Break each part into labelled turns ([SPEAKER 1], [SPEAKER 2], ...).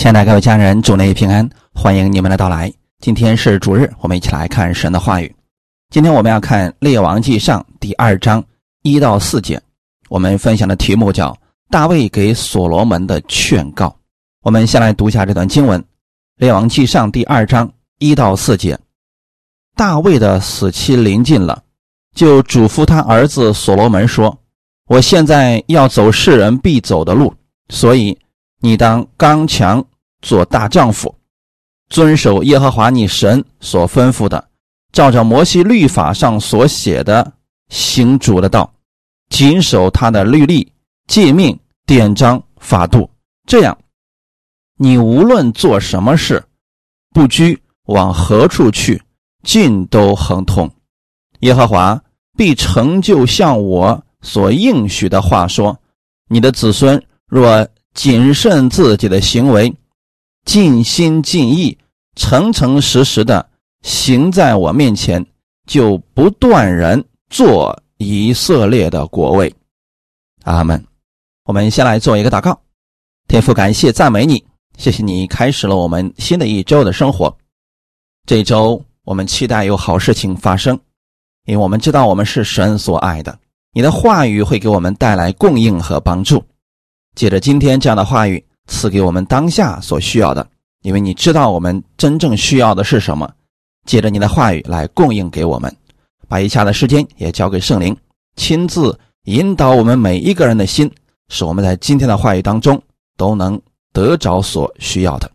[SPEAKER 1] 亲爱的各位家人，主内平安，欢迎你们的到来。今天是主日，我们一起来看神的话语。今天我们要看《列王记上》第二章一到四节。我们分享的题目叫“大卫给所罗门的劝告”。我们先来读一下这段经文，《列王记上》第二章一到四节。大卫的死期临近了，就嘱咐他儿子所罗门说：“我现在要走世人必走的路，所以你当刚强。”做大丈夫，遵守耶和华你神所吩咐的，照着摩西律法上所写的行主的道，谨守他的律例、诫命、典章、法度。这样，你无论做什么事，不拘往何处去，尽都亨通。耶和华必成就像我所应许的话说：你的子孙若谨慎自己的行为。尽心尽意、诚诚实实的行在我面前，就不断人做以色列的国位。阿门。我们先来做一个祷告，天父，感谢赞美你，谢谢你开始了我们新的一周的生活。这周我们期待有好事情发生，因为我们知道我们是神所爱的，你的话语会给我们带来供应和帮助。借着今天这样的话语。赐给我们当下所需要的，因为你知道我们真正需要的是什么。借着你的话语来供应给我们，把以下的时间也交给圣灵，亲自引导我们每一个人的心，使我们在今天的话语当中都能得着所需要的。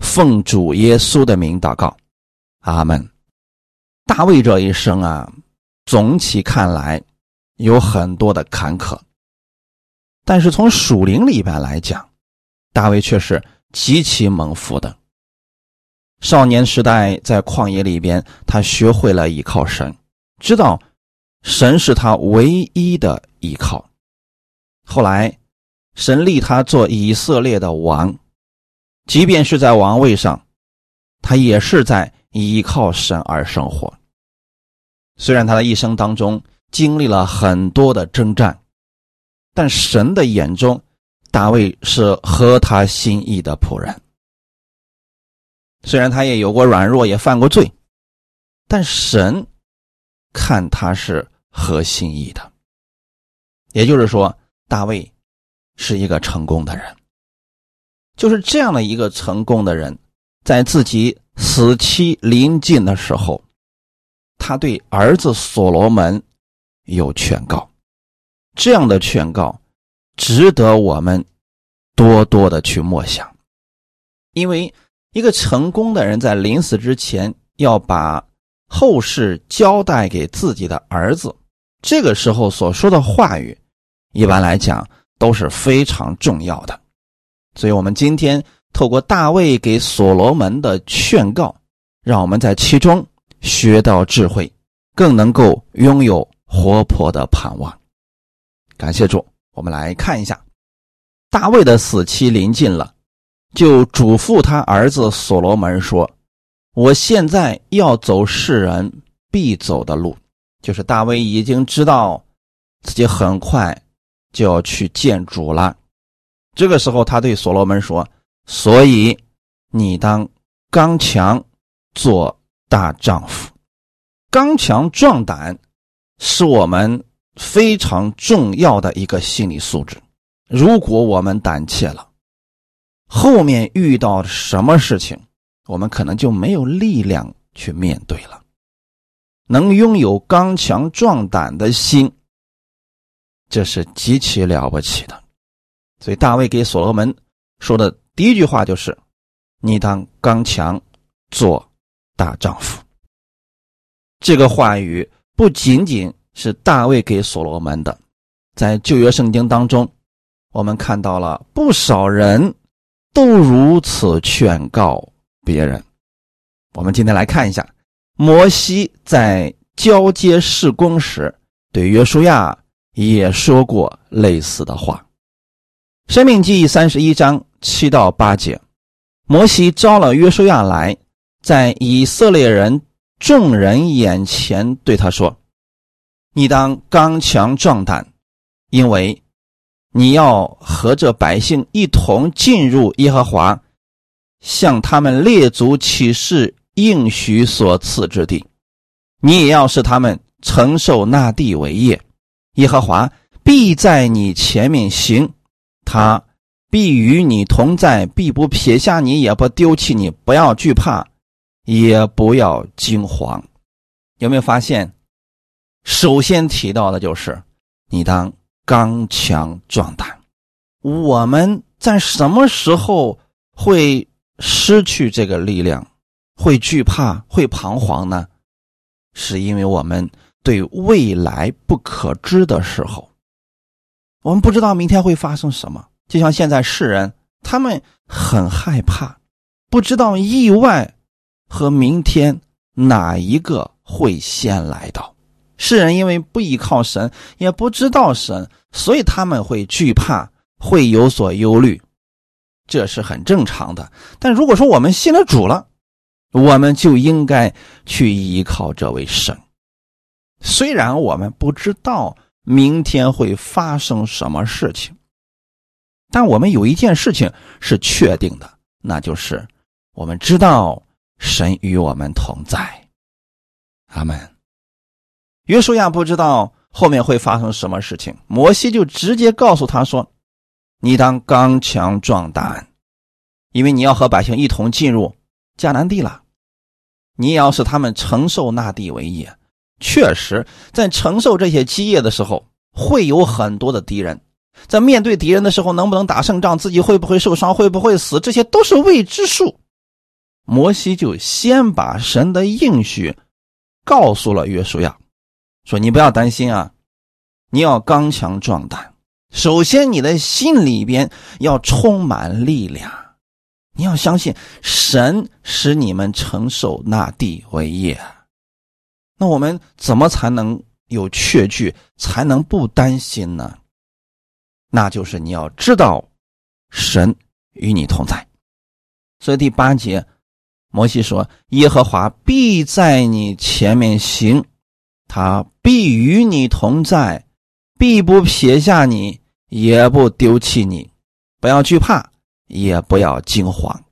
[SPEAKER 1] 奉主耶稣的名祷告，阿门。大卫这一生啊，总体看来有很多的坎坷，但是从属灵里边来讲，大卫却是极其蒙福的。少年时代在旷野里边，他学会了依靠神，知道神是他唯一的依靠。后来，神立他做以色列的王，即便是在王位上，他也是在依靠神而生活。虽然他的一生当中经历了很多的征战，但神的眼中。大卫是合他心意的仆人，虽然他也有过软弱，也犯过罪，但神看他是合心意的。也就是说，大卫是一个成功的人。就是这样的一个成功的人，在自己死期临近的时候，他对儿子所罗门有劝告，这样的劝告。值得我们多多的去默想，因为一个成功的人在临死之前要把后事交代给自己的儿子，这个时候所说的话语，一般来讲都是非常重要的。所以，我们今天透过大卫给所罗门的劝告，让我们在其中学到智慧，更能够拥有活泼的盼望。感谢主。我们来看一下，大卫的死期临近了，就嘱咐他儿子所罗门说：“我现在要走世人必走的路，就是大卫已经知道自己很快就要去见主了。这个时候，他对所罗门说：‘所以你当刚强，做大丈夫，刚强壮胆，是我们。’”非常重要的一个心理素质。如果我们胆怯了，后面遇到什么事情，我们可能就没有力量去面对了。能拥有刚强壮胆的心，这是极其了不起的。所以大卫给所罗门说的第一句话就是：“你当刚强，做大丈夫。”这个话语不仅仅。是大卫给所罗门的，在旧约圣经当中，我们看到了不少人都如此劝告别人。我们今天来看一下，摩西在交接事工时，对约书亚也说过类似的话。生命记三十一章七到八节，摩西招了约书亚来，在以色列人众人眼前对他说。你当刚强壮胆，因为你要和这百姓一同进入耶和华向他们列祖起誓应许所赐之地，你也要使他们承受那地为业。耶和华必在你前面行，他必与你同在，必不撇下你，也不丢弃你。不要惧怕，也不要惊慌。有没有发现？首先提到的就是你当刚强壮胆。我们在什么时候会失去这个力量，会惧怕、会彷徨呢？是因为我们对未来不可知的时候，我们不知道明天会发生什么。就像现在世人，他们很害怕，不知道意外和明天哪一个会先来到。世人因为不依靠神，也不知道神，所以他们会惧怕，会有所忧虑，这是很正常的。但如果说我们信了主了，我们就应该去依靠这位神。虽然我们不知道明天会发生什么事情，但我们有一件事情是确定的，那就是我们知道神与我们同在。阿门。约书亚不知道后面会发生什么事情，摩西就直接告诉他说：“你当刚强壮胆，因为你要和百姓一同进入迦南地了。你也要使他们承受那地为业。确实，在承受这些基业的时候，会有很多的敌人。在面对敌人的时候，能不能打胜仗，自己会不会受伤，会不会死，这些都是未知数。摩西就先把神的应许告诉了约书亚。”说你不要担心啊，你要刚强壮胆。首先，你的心里边要充满力量，你要相信神使你们承受那地为业。那我们怎么才能有确据，才能不担心呢？那就是你要知道神与你同在。所以第八节，摩西说：“耶和华必在你前面行。”他必与你同在，必不撇下你，也不丢弃你。不要惧怕，也不要惊慌。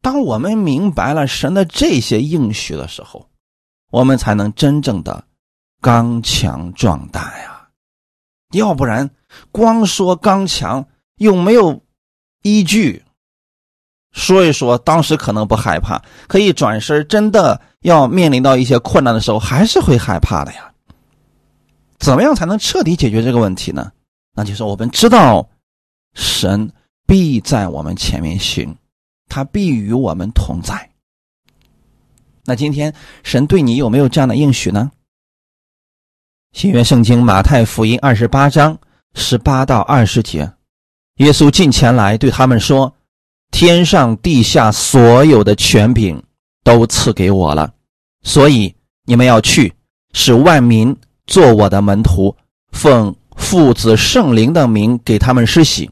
[SPEAKER 1] 当我们明白了神的这些应许的时候，我们才能真正的刚强壮大呀。要不然，光说刚强又没有依据。说一说，当时可能不害怕，可以转身，真的要面临到一些困难的时候，还是会害怕的呀。怎么样才能彻底解决这个问题呢？那就是我们知道，神必在我们前面行，他必与我们同在。那今天神对你有没有这样的应许呢？新约圣经马太福音二十八章十八到二十节，耶稣近前来对他们说。天上地下所有的权柄都赐给我了，所以你们要去，使万民做我的门徒，奉父子圣灵的名给他们施洗。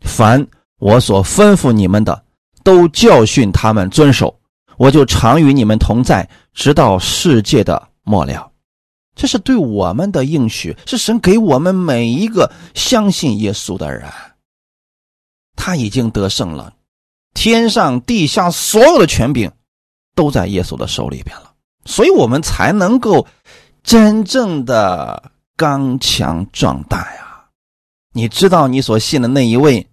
[SPEAKER 1] 凡我所吩咐你们的，都教训他们遵守。我就常与你们同在，直到世界的末了。这是对我们的应许，是神给我们每一个相信耶稣的人。他已经得胜了，天上地下所有的权柄都在耶稣的手里边了，所以我们才能够真正的刚强壮大呀！你知道你所信的那一位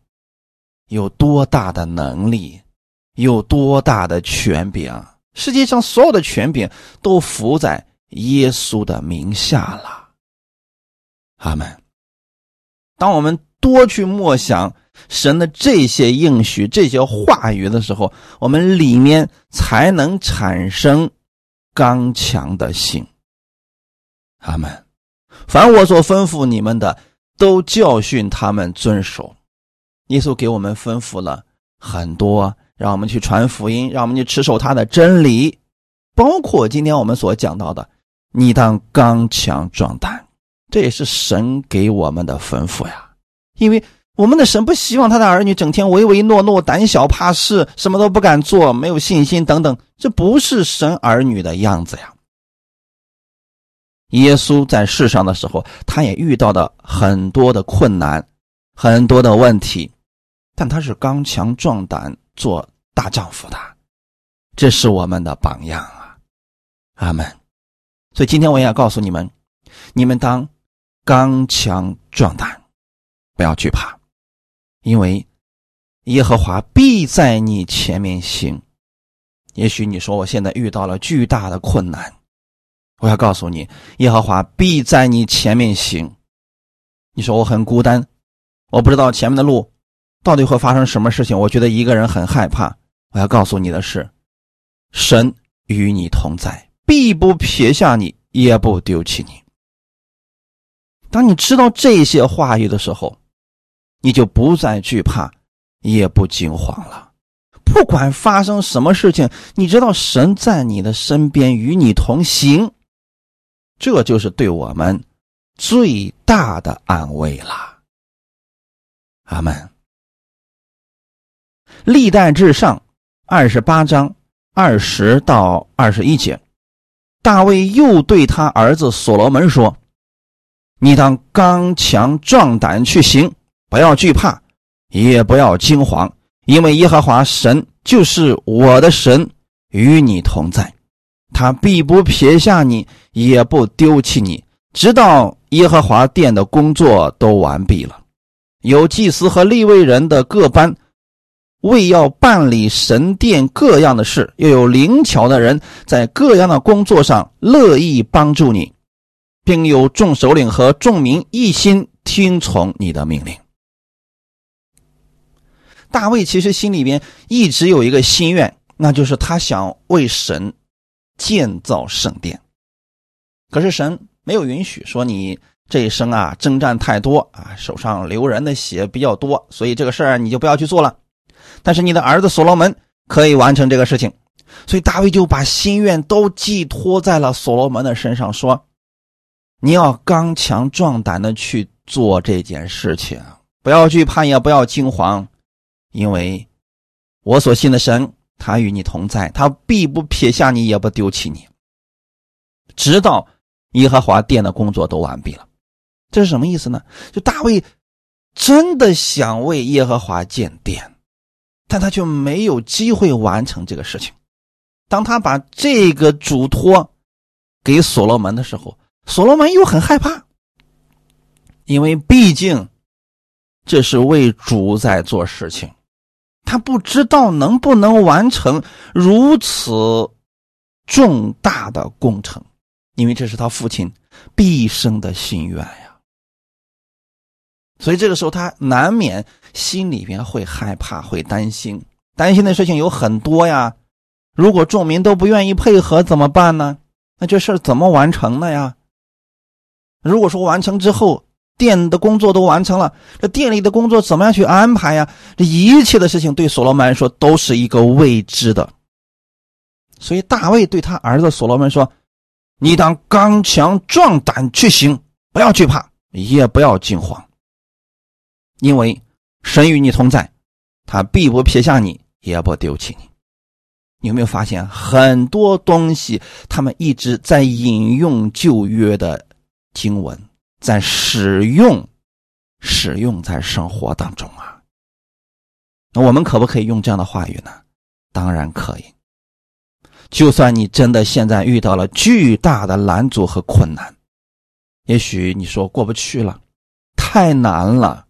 [SPEAKER 1] 有多大的能力，有多大的权柄？世界上所有的权柄都伏在耶稣的名下了。阿门。当我们多去默想。神的这些应许、这些话语的时候，我们里面才能产生刚强的心。阿门。凡我所吩咐你们的，都教训他们遵守。耶稣给我们吩咐了很多，让我们去传福音，让我们去持守他的真理，包括今天我们所讲到的，你当刚强壮胆，这也是神给我们的吩咐呀，因为。我们的神不希望他的儿女整天唯唯诺诺、胆小怕事、什么都不敢做、没有信心等等，这不是神儿女的样子呀。耶稣在世上的时候，他也遇到的很多的困难、很多的问题，但他是刚强壮胆，做大丈夫的，这是我们的榜样啊！阿门。所以今天我也要告诉你们，你们当刚强壮胆，不要惧怕，因为耶和华必在你前面行。也许你说我现在遇到了巨大的困难，我要告诉你，耶和华必在你前面行。你说我很孤单，我不知道前面的路到底会发生什么事情，我觉得一个人很害怕。我要告诉你的是，神与你同在，必不撇下你，也不丢弃你。当你知道这些话语的时候，你就不再惧怕，也不惊慌了。不管发生什么事情，你知道神在你的身边与你同行，这就是对我们最大的安慰了。阿门。历代至上二十八章二十到二十一节，大卫又对他儿子所罗门说：“你当刚强壮胆去行，不要惧怕，也不要惊慌。”因为耶和华神就是我的神，与你同在，他必不撇下你，也不丢弃你，直到耶和华殿的工作都完毕了。有祭司和立位人的各班，为要办理神殿各样的事，又有灵巧的人在各样的工作上乐意帮助你，并有众首领和众民一心听从你的命令。大卫其实心里边一直有一个心愿，那就是他想为神建造圣殿。可是神没有允许，说你这一生啊征战太多啊，手上流人的血比较多，所以这个事儿你就不要去做了。但是你的儿子所罗门可以完成这个事情，所以大卫就把心愿都寄托在了所罗门的身上，说你要刚强壮胆的去做这件事情，不要惧怕，也不要惊慌。因为我所信的神，他与你同在，他必不撇下你，也不丢弃你，直到耶和华殿的工作都完毕了。这是什么意思呢？就大卫真的想为耶和华建殿，但他却没有机会完成这个事情。当他把这个嘱托给所罗门的时候，所罗门又很害怕，因为毕竟这是为主在做事情。他不知道能不能完成如此重大的工程，因为这是他父亲毕生的心愿呀。所以这个时候他难免心里边会害怕、会担心，担心的事情有很多呀。如果众民都不愿意配合怎么办呢？那这事怎么完成的呀？如果说完成之后，店的工作都完成了，这店里的工作怎么样去安排呀？这一切的事情对所罗门来说都是一个未知的。所以大卫对他儿子所罗门说：“你当刚强壮胆去行，不要惧怕，也不要惊慌，因为神与你同在，他必不撇下你，也不丢弃你。”你有没有发现很多东西，他们一直在引用旧约的经文？在使用，使用在生活当中啊。那我们可不可以用这样的话语呢？当然可以。就算你真的现在遇到了巨大的拦阻和困难，也许你说过不去了，太难了。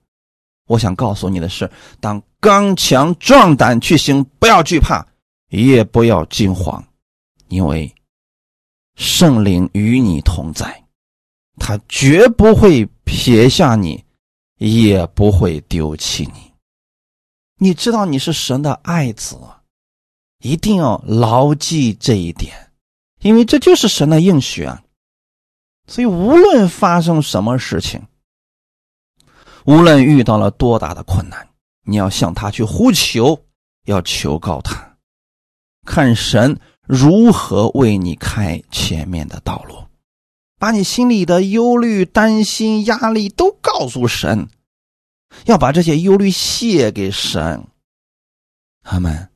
[SPEAKER 1] 我想告诉你的是，当刚强壮胆去行，不要惧怕，也不要惊慌，因为圣灵与你同在。他绝不会撇下你，也不会丢弃你。你知道你是神的爱子，一定要牢记这一点，因为这就是神的应许啊。所以无论发生什么事情，无论遇到了多大的困难，你要向他去呼求，要求告他，看神如何为你开前面的道路。把你心里的忧虑、担心、压力都告诉神，要把这些忧虑卸给神。阿门。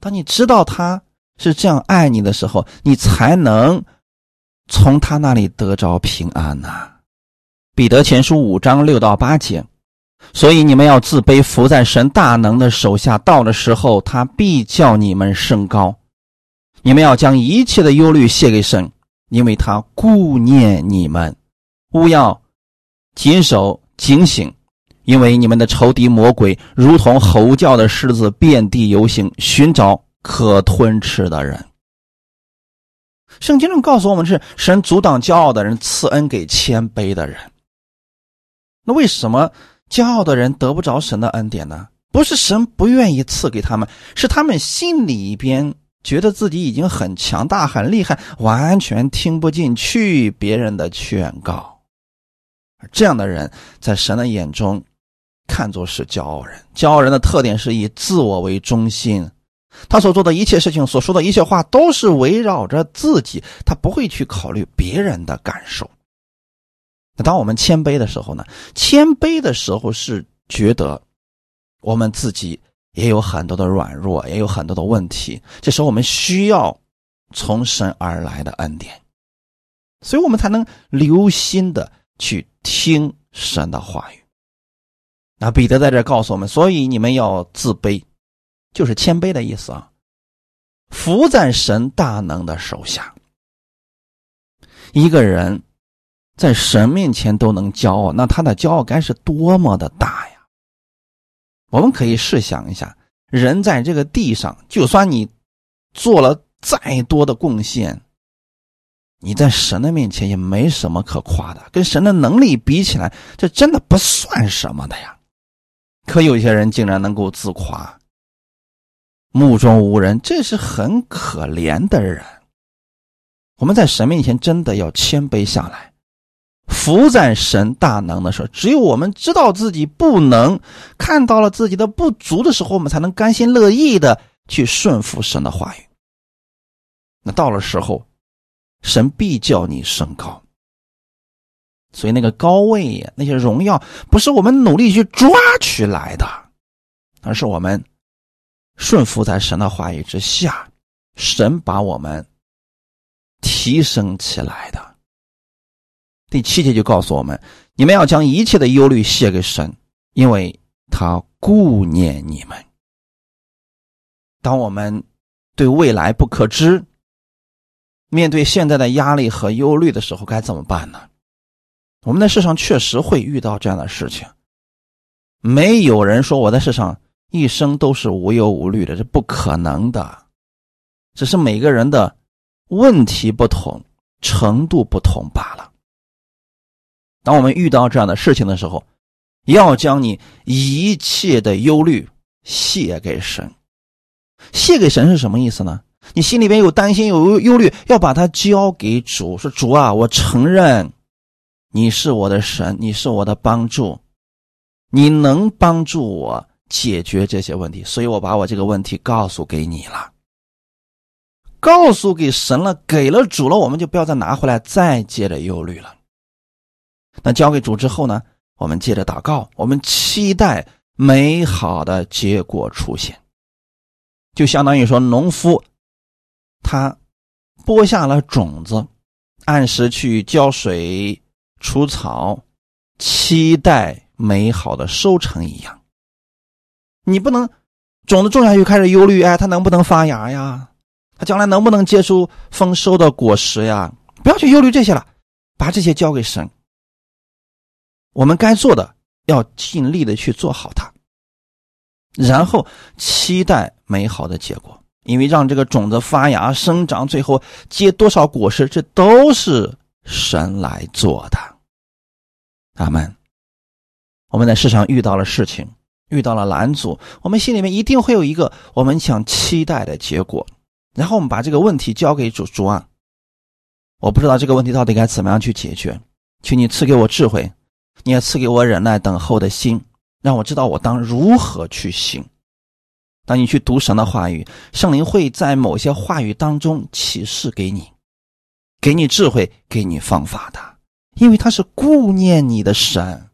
[SPEAKER 1] 当你知道他是这样爱你的时候，你才能从他那里得着平安呐。彼得前书五章六到八节，所以你们要自卑，伏在神大能的手下。到的时候，他必叫你们升高。你们要将一切的忧虑卸给神，因为他顾念你们。勿要谨守警醒，因为你们的仇敌魔鬼如同吼叫的狮子，遍地游行，寻找可吞吃的人。圣经中告诉我们，是神阻挡骄傲的人，赐恩给谦卑的人。那为什么？骄傲的人得不着神的恩典呢？不是神不愿意赐给他们，是他们心里边觉得自己已经很强大、很厉害，完全听不进去别人的劝告。这样的人在神的眼中看作是骄傲人。骄傲人的特点是以自我为中心，他所做的一切事情、所说的一切话都是围绕着自己，他不会去考虑别人的感受。那当我们谦卑的时候呢？谦卑的时候是觉得我们自己也有很多的软弱，也有很多的问题。这时候我们需要从神而来的恩典，所以我们才能留心的去听神的话语。那彼得在这告诉我们：，所以你们要自卑，就是谦卑的意思啊，伏在神大能的手下。一个人。在神面前都能骄傲，那他的骄傲该是多么的大呀！我们可以试想一下，人在这个地上，就算你做了再多的贡献，你在神的面前也没什么可夸的，跟神的能力比起来，这真的不算什么的呀。可有些人竟然能够自夸，目中无人，这是很可怜的人。我们在神面前真的要谦卑下来。伏在神大能的时候，只有我们知道自己不能，看到了自己的不足的时候，我们才能甘心乐意的去顺服神的话语。那到了时候，神必叫你升高。所以那个高位呀，那些荣耀，不是我们努力去抓取来的，而是我们顺服在神的话语之下，神把我们提升起来的。第七节就告诉我们：你们要将一切的忧虑卸给神，因为他顾念你们。当我们对未来不可知，面对现在的压力和忧虑的时候，该怎么办呢？我们在世上确实会遇到这样的事情。没有人说我在世上一生都是无忧无虑的，这不可能的。只是每个人的问题不同，程度不同罢了。当我们遇到这样的事情的时候，要将你一切的忧虑卸给神。卸给神是什么意思呢？你心里边有担心、有忧虑，要把它交给主。说主啊，我承认你是我的神，你是我的帮助，你能帮助我解决这些问题，所以我把我这个问题告诉给你了，告诉给神了，给了主了，我们就不要再拿回来，再接着忧虑了。那交给主之后呢？我们接着祷告，我们期待美好的结果出现。就相当于说，农夫他播下了种子，按时去浇水、除草，期待美好的收成一样。你不能种子种下去开始忧虑，哎，它能不能发芽呀？它将来能不能结出丰收的果实呀？不要去忧虑这些了，把这些交给神。我们该做的，要尽力的去做好它，然后期待美好的结果。因为让这个种子发芽、生长，最后结多少果实，这都是神来做的。阿门。我们在世上遇到了事情，遇到了拦阻，我们心里面一定会有一个我们想期待的结果。然后我们把这个问题交给主主啊，我不知道这个问题到底该怎么样去解决，请你赐给我智慧。你也赐给我忍耐等候的心，让我知道我当如何去行。当你去读神的话语，圣灵会在某些话语当中启示给你，给你智慧，给你方法的，因为他是顾念你的神。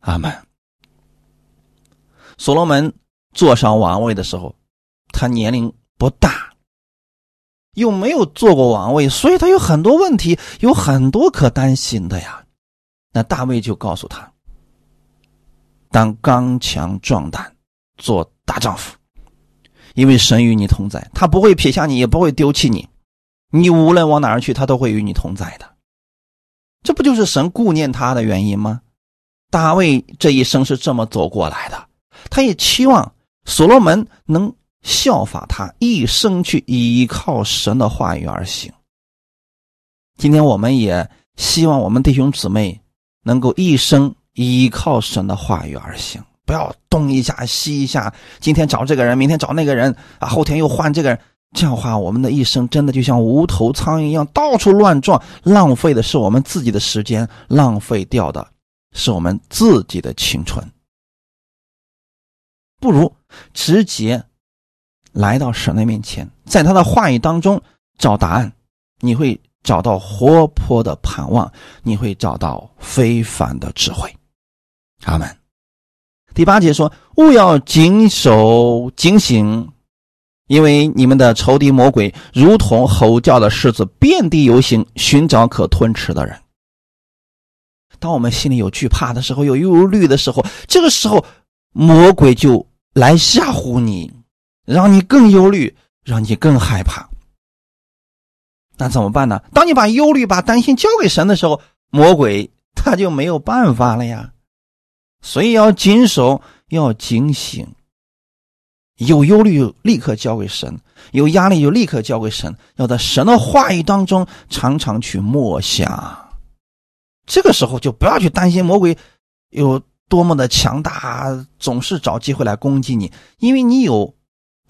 [SPEAKER 1] 阿门。所罗门坐上王位的时候，他年龄不大，又没有做过王位，所以他有很多问题，有很多可担心的呀。那大卫就告诉他：“当刚强壮胆，做大丈夫，因为神与你同在，他不会撇下你，也不会丢弃你。你无论往哪儿去，他都会与你同在的。这不就是神顾念他的原因吗？大卫这一生是这么走过来的，他也期望所罗门能效法他，一生去依靠神的话语而行。今天我们也希望我们弟兄姊妹能够一生依靠神的话语而行，不要东一下西一下，今天找这个人，明天找那个人啊，后天又换这个人。这样的话，我们的一生真的就像无头苍蝇一样到处乱撞，浪费的是我们自己的时间，浪费掉的是我们自己的青春。不如直接来到神的面前，在他的话语当中找答案，你会找到活泼的盼望，你会找到非凡的智慧。阿门。第八节说：“勿要谨守警醒。”因为你们的仇敌魔鬼如同吼叫的狮子，遍地游行，寻找可吞吃的人。当我们心里有惧怕的时候，有忧虑的时候，这个时候魔鬼就来吓唬你，让你更忧虑，让你更害怕。那怎么办呢？当你把忧虑、把担心交给神的时候，魔鬼他就没有办法了呀。所以要谨守，要警醒。有忧虑就立刻交给神，有压力就立刻交给神，要在神的话语当中常常去默想。这个时候就不要去担心魔鬼有多么的强大，总是找机会来攻击你，因为你有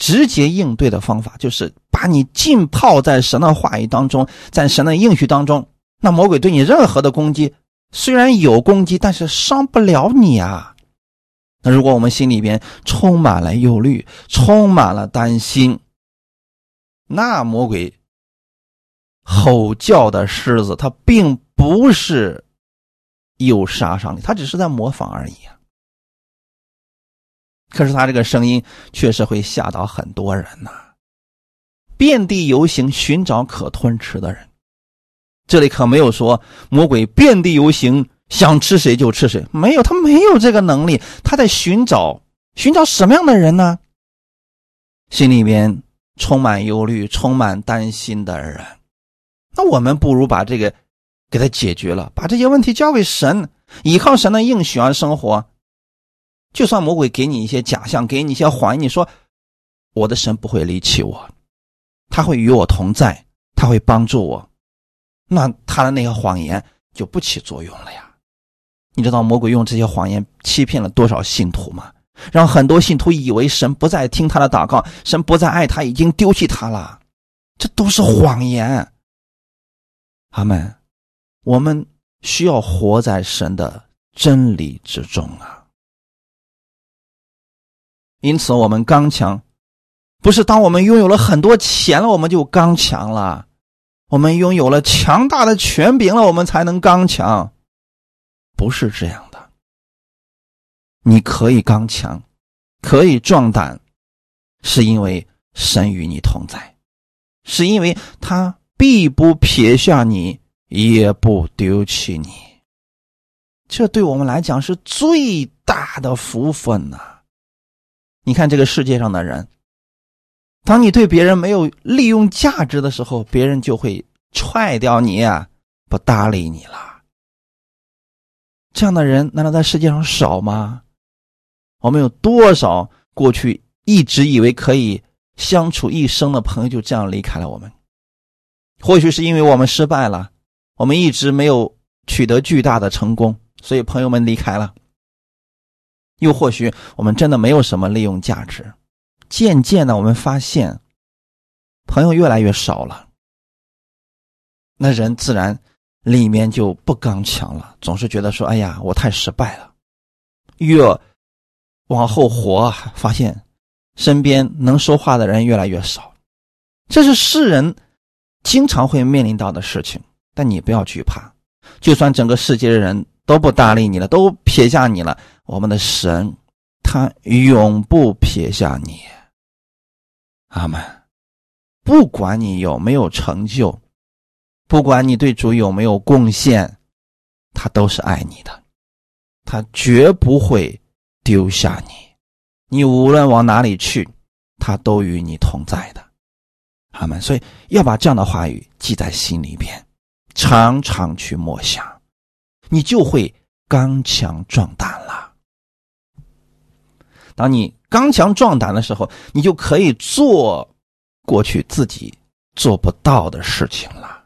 [SPEAKER 1] 直接应对的方法，就是把你浸泡在神的话语当中，在神的应许当中。那魔鬼对你任何的攻击，虽然有攻击，但是伤不了你啊。那如果我们心里边充满了忧虑，充满了担心，那魔鬼吼叫的狮子，它并不是有杀伤力，它只是在模仿而已啊。可是他这个声音确实会吓到很多人呐，遍地游行寻找可吞吃的人。这里可没有说魔鬼遍地游行。想吃谁就吃谁，没有他没有这个能力，他在寻找寻找什么样的人呢？心里面充满忧虑、充满担心的人，那我们不如把这个给他解决了，把这些问题交给神，依靠神的应许而生活。就算魔鬼给你一些假象，给你一些谎言，你说我的神不会离弃我，他会与我同在，他会帮助我，那他的那个谎言就不起作用了呀。你知道魔鬼用这些谎言欺骗了多少信徒吗？让很多信徒以为神不再听他的祷告，神不再爱他，已经丢弃他了。这都是谎言。阿门。我们需要活在神的真理之中啊。因此，我们刚强，不是当我们拥有了很多钱了，我们就刚强了；我们拥有了强大的权柄了，我们才能刚强。不是这样的，你可以刚强，可以壮胆，是因为神与你同在，是因为他必不撇下你，也不丢弃你。这对我们来讲是最大的福分呐！你看这个世界上的人，当你对别人没有利用价值的时候，别人就会踹掉你，不搭理你了。这样的人难道在世界上少吗？我们有多少过去一直以为可以相处一生的朋友就这样离开了我们？或许是因为我们失败了，我们一直没有取得巨大的成功，所以朋友们离开了。又或许我们真的没有什么利用价值，渐渐的我们发现朋友越来越少了，那人自然。里面就不刚强了，总是觉得说：“哎呀，我太失败了。”越往后活，发现身边能说话的人越来越少，这是世人经常会面临到的事情。但你不要惧怕，就算整个世界的人都不搭理你了，都撇下你了，我们的神他永不撇下你。阿门。不管你有没有成就。不管你对主有没有贡献，他都是爱你的，他绝不会丢下你。你无论往哪里去，他都与你同在的。阿门。所以要把这样的话语记在心里边，常常去默想，你就会刚强壮胆了。当你刚强壮胆的时候，你就可以做过去自己做不到的事情了。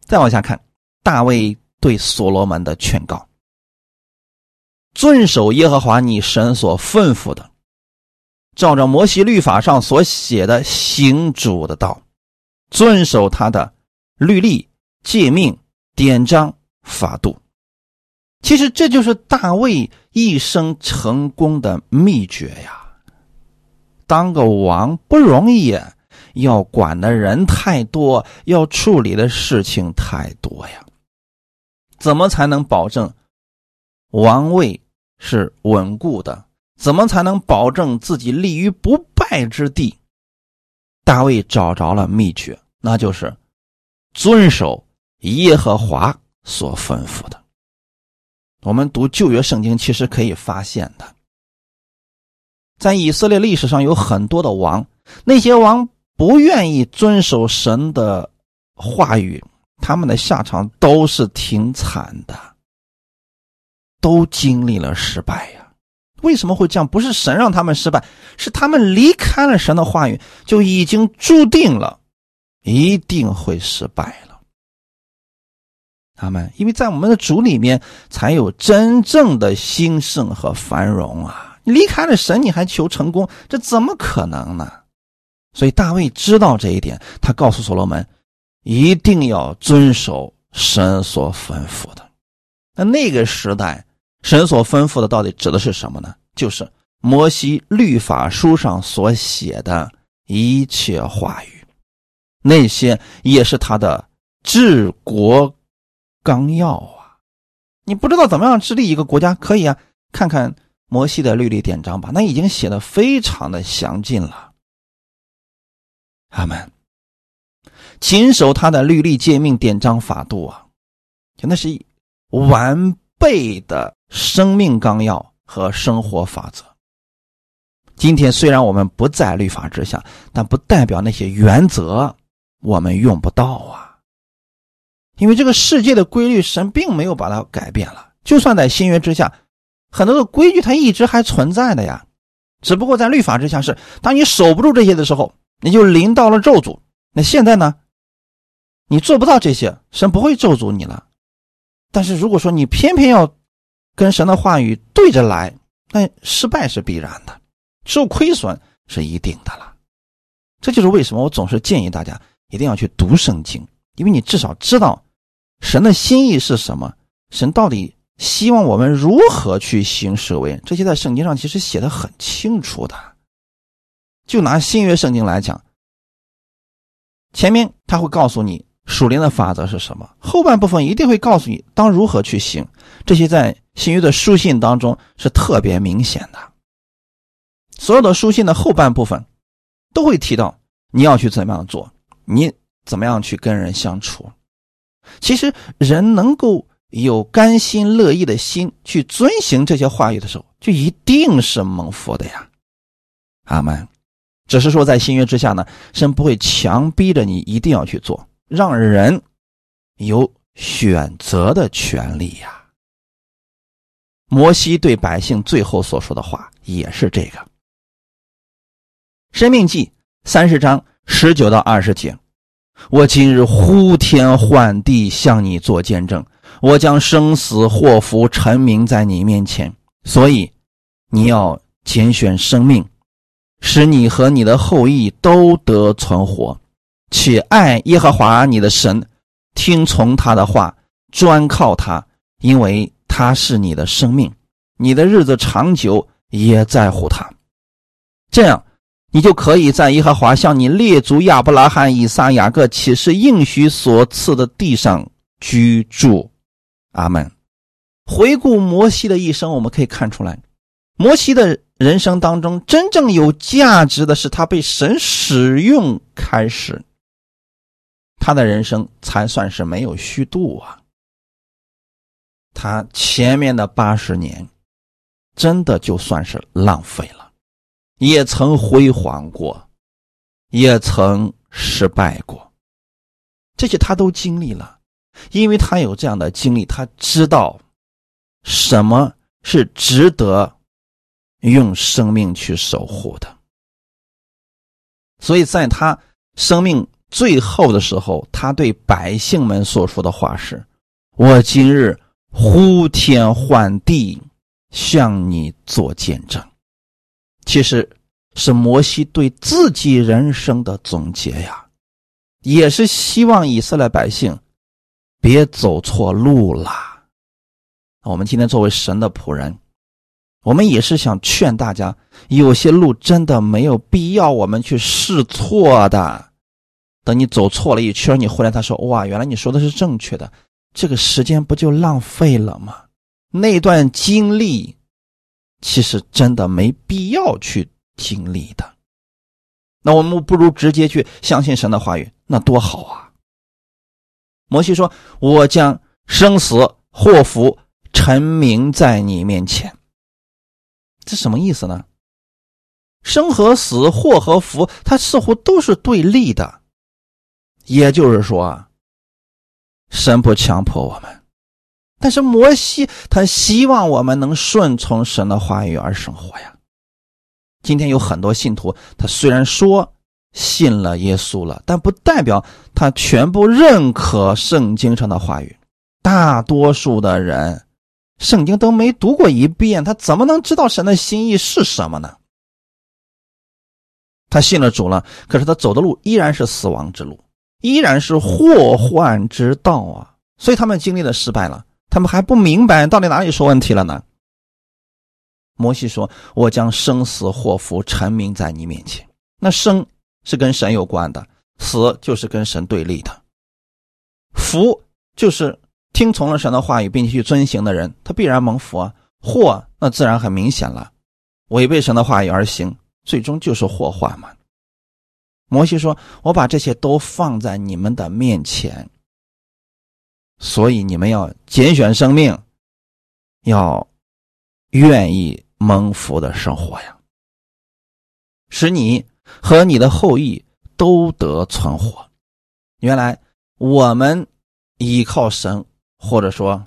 [SPEAKER 1] 再往下看，大卫对所罗门的劝告。遵守耶和华你神所吩咐的，照着摩西律法上所写的行主的道，遵守他的律例、诫命、典章、法度。其实这就是大卫一生成功的秘诀呀。当个王不容易，要管的人太多，要处理的事情太多呀。怎么才能保证？王位是稳固的，怎么才能保证自己立于不败之地？大卫找着了秘诀，那就是遵守耶和华所吩咐的。我们读旧约圣经，其实可以发现的，在以色列历史上有很多的王，那些王不愿意遵守神的话语，他们的下场都是挺惨的。都经历了失败呀？为什么会这样？不是神让他们失败，是他们离开了神的话语，就已经注定了一定会失败了。他们因为在我们的主里面才有真正的兴盛和繁荣啊！离开了神，你还求成功，这怎么可能呢？所以大卫知道这一点，他告诉所罗门，一定要遵守神所吩咐的。那那个时代。神所吩咐的到底指的是什么呢？就是摩西律法书上所写的一切话语，那些也是他的治国纲要啊！你不知道怎么样治理一个国家，可以啊，看看摩西的律例典章吧，那已经写的非常的详尽了。阿门。谨守他的律例诫命典章法度啊，那是一完备的。生命纲要和生活法则。今天虽然我们不在律法之下，但不代表那些原则我们用不到啊。因为这个世界的规律，神并没有把它改变了。就算在新约之下，很多的规矩它一直还存在的呀。只不过在律法之下，是当你守不住这些的时候，你就临到了咒诅。那现在呢？你做不到这些，神不会咒诅你了。但是如果说你偏偏要，跟神的话语对着来，那失败是必然的，受亏损是一定的了。这就是为什么我总是建议大家一定要去读圣经，因为你至少知道神的心意是什么，神到底希望我们如何去行事为。这些在圣经上其实写的很清楚的。就拿新约圣经来讲，前面他会告诉你属灵的法则是什么，后半部分一定会告诉你当如何去行。这些在新约的书信当中是特别明显的。所有的书信的后半部分都会提到你要去怎么样做，你怎么样去跟人相处。其实人能够有甘心乐意的心去遵行这些话语的时候，就一定是蒙福的呀。阿门。只是说在新约之下呢，神不会强逼着你一定要去做，让人有选择的权利呀。摩西对百姓最后所说的话也是这个，《生命记》三十章十九到二十节：我今日呼天唤地向你做见证，我将生死祸福陈明在你面前，所以你要拣选生命，使你和你的后裔都得存活，且爱耶和华你的神，听从他的话，专靠他，因为。他是你的生命，你的日子长久也在乎他，这样你就可以在耶和华向你列祖亚伯拉罕、以撒、雅各启示应许所赐的地上居住。阿门。回顾摩西的一生，我们可以看出来，摩西的人生当中真正有价值的是他被神使用开始，他的人生才算是没有虚度啊。他前面的八十年，真的就算是浪费了，也曾辉煌过，也曾失败过，这些他都经历了，因为他有这样的经历，他知道什么是值得用生命去守护的，所以在他生命最后的时候，他对百姓们所说的话是：“我今日呼天唤地。”向你做见证，其实是摩西对自己人生的总结呀，也是希望以色列百姓别走错路啦。我们今天作为神的仆人，我们也是想劝大家，有些路真的没有必要我们去试错的。等你走错了一圈，你回来他说：“哇，原来你说的是正确的。”这个时间不就浪费了吗？那段经历，其实真的没必要去经历的。那我们不如直接去相信神的话语，那多好啊！摩西说：“我将生死祸福陈明在你面前。”这什么意思呢？生和死，祸和福，它似乎都是对立的。也就是说啊，神不强迫我们。但是摩西他希望我们能顺从神的话语而生活呀。今天有很多信徒，他虽然说信了耶稣了，但不代表他全部认可圣经上的话语。大多数的人，圣经都没读过一遍，他怎么能知道神的心意是什么呢？他信了主了，可是他走的路依然是死亡之路，依然是祸患之道啊！所以他们经历了失败了。他们还不明白到底哪里出问题了呢？摩西说：“我将生死祸福陈明在你面前。那生是跟神有关的，死就是跟神对立的。福就是听从了神的话语并且去遵行的人，他必然蒙福啊。祸那自然很明显了，违背神的话语而行，最终就是祸患嘛。”摩西说：“我把这些都放在你们的面前。”所以你们要拣选生命，要愿意蒙福的生活呀，使你和你的后裔都得存活。原来我们依靠神，或者说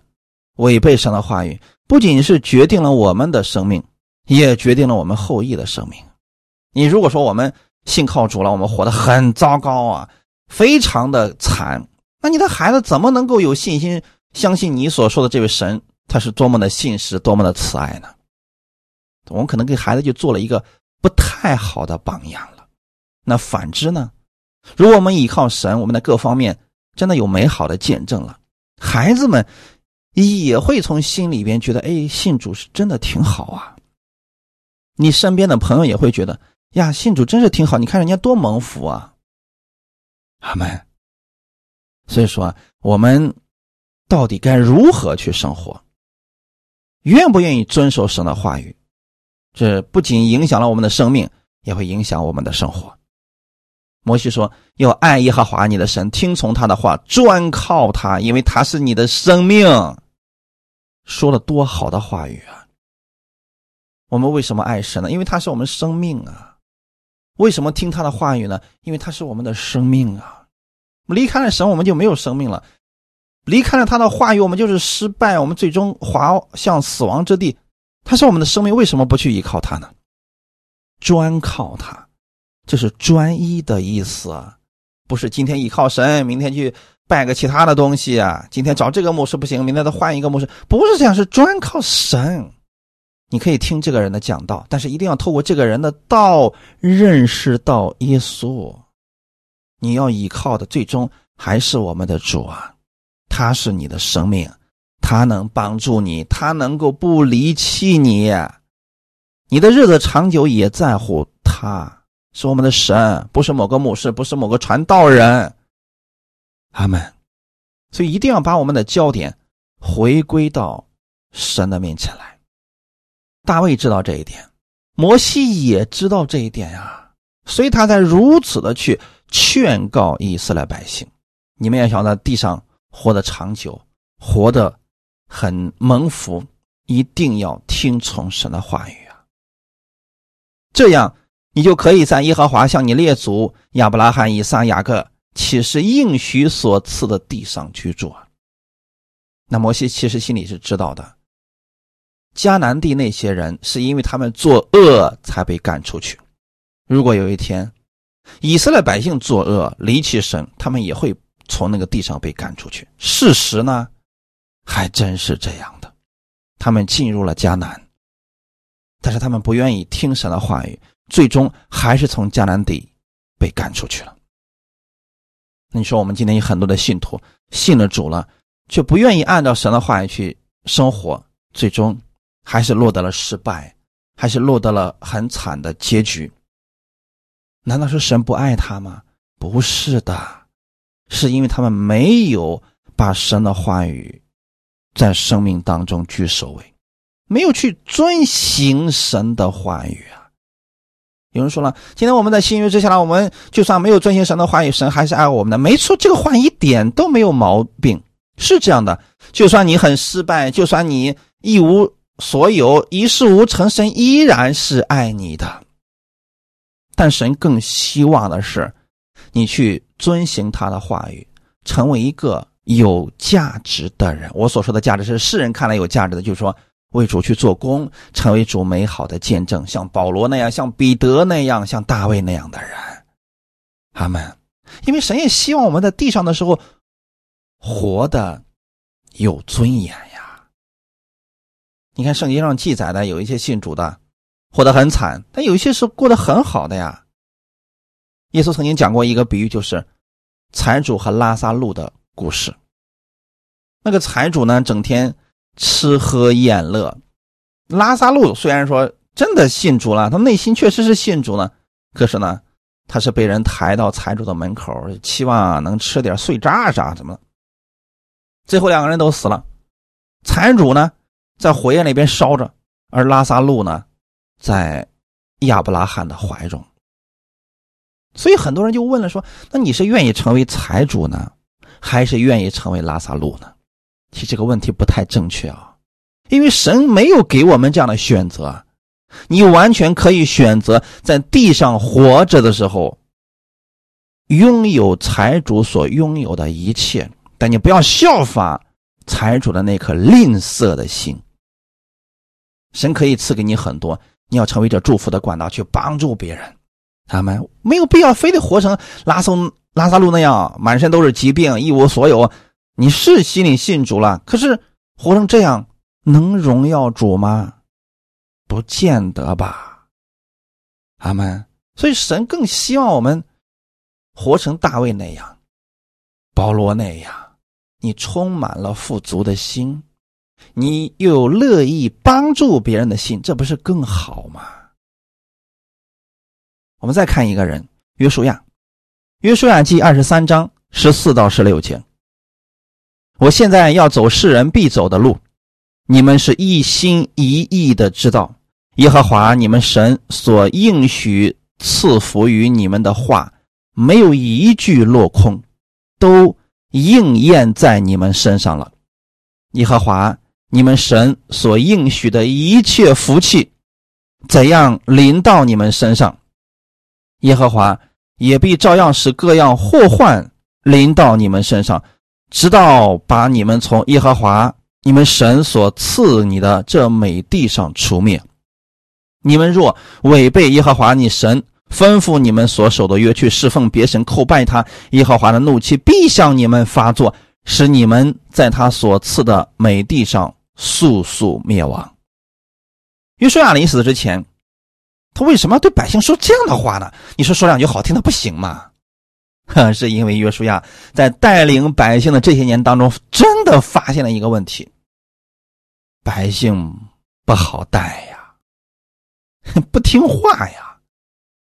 [SPEAKER 1] 违背神的话语，不仅是决定了我们的生命，也决定了我们后裔的生命。你如果说我们信靠主了，我们活得很糟糕啊，非常的惨。那你的孩子怎么能够有信心相信你所说的这位神，他是多么的信实，多么的慈爱呢？我们可能给孩子就做了一个不太好的榜样了。那反之呢？如果我们依靠神，我们的各方面真的有美好的见证了，孩子们也会从心里边觉得，哎，信主是真的挺好啊。你身边的朋友也会觉得，呀，信主真是挺好，你看人家多蒙福啊。阿门。所以说，我们到底该如何去生活？愿不愿意遵守神的话语？这不仅影响了我们的生命，也会影响我们的生活。摩西说：“要爱耶和华你的神，听从他的话，专靠他，因为他是你的生命。”说了多好的话语啊！我们为什么爱神呢？因为他是我们生命啊！为什么听他的话语呢？因为他是我们的生命啊！离开了神，我们就没有生命了；离开了他的话语，我们就是失败，我们最终滑向死亡之地。他是我们的生命，为什么不去依靠他呢？专靠他，这是专一的意思啊，不是今天依靠神，明天去拜个其他的东西啊。今天找这个牧师不行，明天再换一个牧师，不是这样，是专靠神。你可以听这个人的讲道，但是一定要透过这个人的道认识到耶稣。你要依靠的最终还是我们的主啊，他是你的生命，他能帮助你，他能够不离弃你，你的日子长久也在乎他，是我们的神，不是某个牧师，不是某个传道人。阿门。所以一定要把我们的焦点回归到神的面前来。大卫知道这一点，摩西也知道这一点呀，所以他才如此的去。劝告以色列百姓：你们要想在地上活得长久，活得很蒙福，一定要听从神的话语啊！这样，你就可以在耶和华向你列祖亚伯拉罕、以撒、雅各岂是应许所赐的地上居住啊！那摩西其实心里是知道的，迦南地那些人是因为他们作恶才被赶出去。如果有一天，以色列百姓作恶离弃神，他们也会从那个地上被赶出去。事实呢，还真是这样的。他们进入了迦南，但是他们不愿意听神的话语，最终还是从迦南地被赶出去了。你说我们今天有很多的信徒信了主了，却不愿意按照神的话语去生活，最终还是落得了失败，还是落得了很惨的结局。难道是神不爱他吗？不是的，是因为他们没有把神的话语在生命当中居首位，没有去遵行神的话语啊。有人说了，今天我们在新约之下呢，我们就算没有遵行神的话语，神还是爱我们的。没错，这个话一点都没有毛病，是这样的。就算你很失败，就算你一无所有、一事无成，神依然是爱你的。但神更希望的是，你去遵行他的话语，成为一个有价值的人。我所说的价值是世人看来有价值的，就是说为主去做工，成为主美好的见证，像保罗那样，像彼得那样，像大卫那样的人。阿门。因为神也希望我们在地上的时候活的有尊严呀。你看圣经上记载的有一些信主的。活得很惨，但有一些是过得很好的呀。耶稣曾经讲过一个比喻，就是财主和拉萨路的故事。那个财主呢，整天吃喝宴乐；拉萨路虽然说真的信主了，他内心确实是信主呢，可是呢，他是被人抬到财主的门口，期望能吃点碎渣渣什么的。最后两个人都死了，财主呢在火焰里边烧着，而拉萨路呢。在亚伯拉罕的怀中，所以很多人就问了：说，那你是愿意成为财主呢，还是愿意成为拉萨路呢？其实这个问题不太正确啊，因为神没有给我们这样的选择。你完全可以选择在地上活着的时候，拥有财主所拥有的一切，但你不要效法财主的那颗吝啬的心。神可以赐给你很多。你要成为这祝福的管道，去帮助别人，他们没有必要非得活成拉松拉萨路那样，满身都是疾病，一无所有。你是心里信主了，可是活成这样能荣耀主吗？不见得吧。阿门。所以神更希望我们活成大卫那样，保罗那样，你充满了富足的心。你又乐意帮助别人的心，这不是更好吗？我们再看一个人，约书亚，约书亚记二十三章十四到十六节。我现在要走世人必走的路，你们是一心一意的知道，耶和华你们神所应许赐福于你们的话，没有一句落空，都应验在你们身上了，耶和华。你们神所应许的一切福气，怎样临到你们身上，耶和华也必照样使各样祸患临到你们身上，直到把你们从耶和华你们神所赐你的这美地上除灭。你们若违背耶和华你神吩咐你们所守的约，去侍奉别神叩拜他，耶和华的怒气必向你们发作，使你们在他所赐的美地上。速速灭亡。约书亚临死之前，他为什么对百姓说这样的话呢？你说说两句好听的不行吗？哼，是因为约书亚在带领百姓的这些年当中，真的发现了一个问题：百姓不好带呀，不听话呀。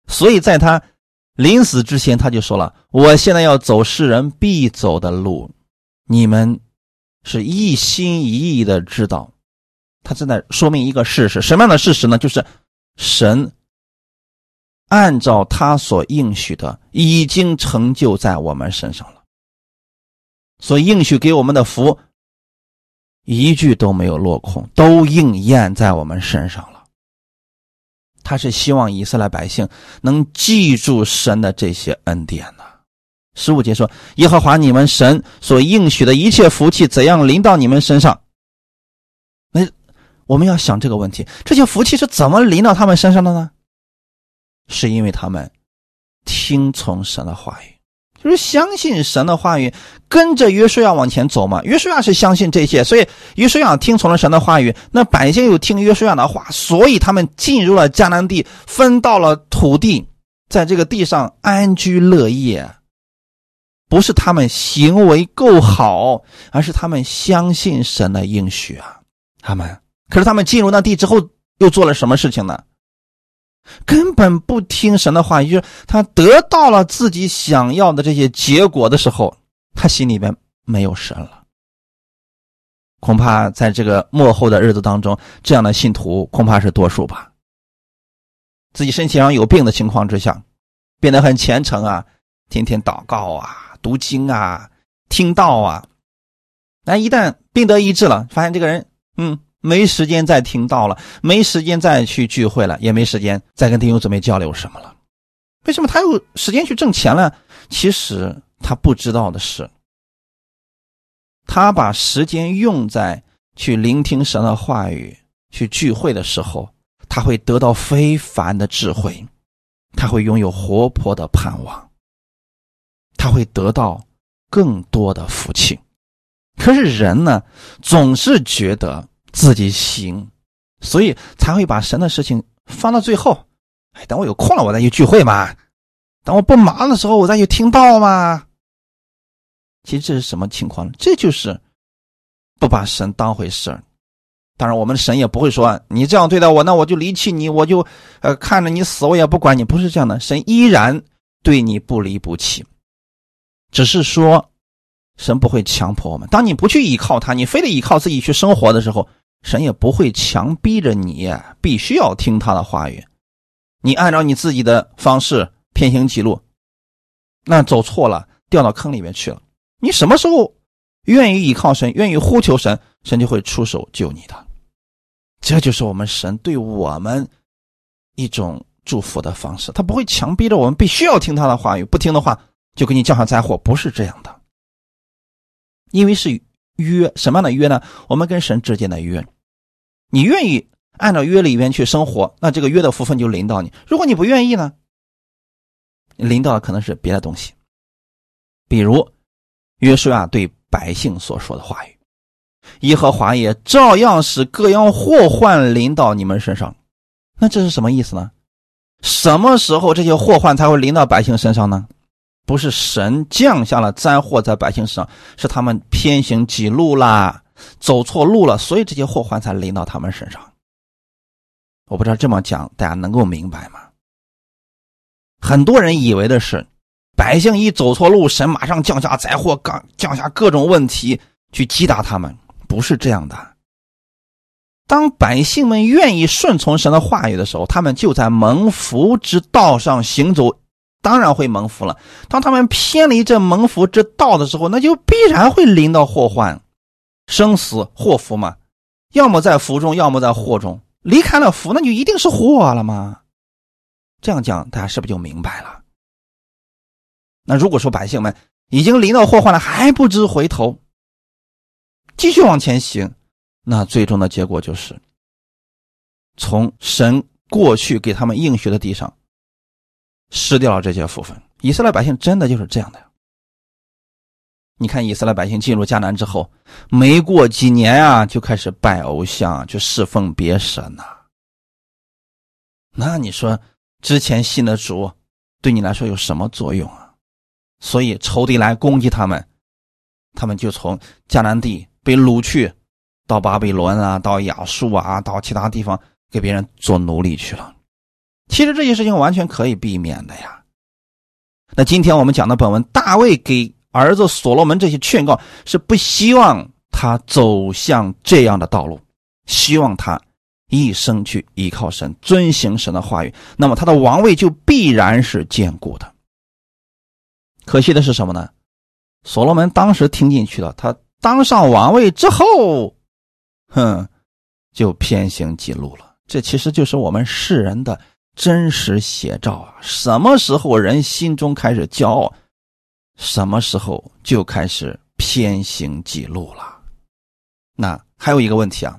[SPEAKER 1] 所以在他临死之前，他就说了：“我现在要走世人必走的路，你们。”是一心一意的知道，他正在说明一个事实，什么样的事实呢？就是神按照他所应许的，已经成就在我们身上了。所以应许给我们的福，一句都没有落空，都应验在我们身上了。他是希望以色列百姓能记住神的这些恩典呢。十五节说：“耶和华你们神所应许的一切福气，怎样临到你们身上？”那我们要想这个问题：这些福气是怎么临到他们身上的呢？是因为他们听从神的话语。就是相信神的话语，跟着约书亚往前走嘛。约书亚是相信这些，所以约书亚听从了神的话语。那百姓又听约书亚的话，所以他们进入了迦南地，分到了土地，在这个地上安居乐业。不是他们行为够好，而是他们相信神的应许啊。他们可是他们进入那地之后，又做了什么事情呢？根本不听神的话，就是他得到了自己想要的这些结果的时候，他心里边没有神了。恐怕在这个末后的日子当中，这样的信徒恐怕是多数吧。自己身体上有病的情况之下，变得很虔诚啊，天天祷告啊，读经啊，听道啊，那一旦病得医治了，发现这个人，嗯。没时间再听到了，没时间再去聚会了，也没时间再跟弟兄姊妹交流什么了。为什么他有时间去挣钱了？其实他不知道的是，他把时间用在去聆听神的话语、去聚会的时候，他会得到非凡的智慧，他会拥有活泼的盼望，他会得到更多的福气。可是人呢，总是觉得。自己行，所以才会把神的事情放到最后。哎，等我有空了，我再去聚会嘛；等我不忙的时候，我再去听道嘛。其实这是什么情况呢？这就是不把神当回事儿当然，我们的神也不会说你这样对待我，那我就离弃你，我就呃看着你死，我也不管你。不是这样的，神依然对你不离不弃，只是说神不会强迫我们。当你不去依靠他，你非得依靠自己去生活的时候。神也不会强逼着你必须要听他的话语，你按照你自己的方式偏行记录，那走错了，掉到坑里面去了。你什么时候愿意依靠神，愿意呼求神，神就会出手救你的。这就是我们神对我们一种祝福的方式，他不会强逼着我们必须要听他的话语，不听的话就给你降下灾祸，不是这样的。因为是。约什么样的约呢？我们跟神之间的约，你愿意按照约里面去生活，那这个约的福分就临到你。如果你不愿意呢，临到的可能是别的东西，比如约书亚对百姓所说的话语：“耶和华也照样使各样祸患临到你们身上。”那这是什么意思呢？什么时候这些祸患才会临到百姓身上呢？不是神降下了灾祸在百姓身上，是他们偏行己路啦，走错路了，所以这些祸患才临到他们身上。我不知道这么讲大家能够明白吗？很多人以为的是，百姓一走错路，神马上降下灾祸，降降下各种问题去击打他们，不是这样的。当百姓们愿意顺从神的话语的时候，他们就在蒙福之道上行走。当然会蒙福了。当他们偏离这蒙福之道的时候，那就必然会临到祸患、生死、祸福嘛。要么在福中，要么在祸中。离开了福，那就一定是祸了吗？这样讲，大家是不是就明白了？那如果说百姓们已经临到祸患了，还不知回头，继续往前行，那最终的结果就是从神过去给他们应许的地上。失掉了这些福分，以色列百姓真的就是这样的。你看，以色列百姓进入迦南之后，没过几年啊，就开始拜偶像，去侍奉别神呐。那你说，之前信的主，对你来说有什么作用啊？所以仇敌来攻击他们，他们就从迦南地被掳去，到巴比伦啊，到亚述啊，到其他地方给别人做奴隶去了。其实这些事情完全可以避免的呀。那今天我们讲的本文，大卫给儿子所罗门这些劝告，是不希望他走向这样的道路，希望他一生去依靠神，遵行神的话语，那么他的王位就必然是坚固的。可惜的是什么呢？所罗门当时听进去了，他当上王位之后，哼，就偏行己路了。这其实就是我们世人的真实写照啊！什么时候人心中开始骄傲，什么时候就开始偏行己路了。那还有一个问题啊，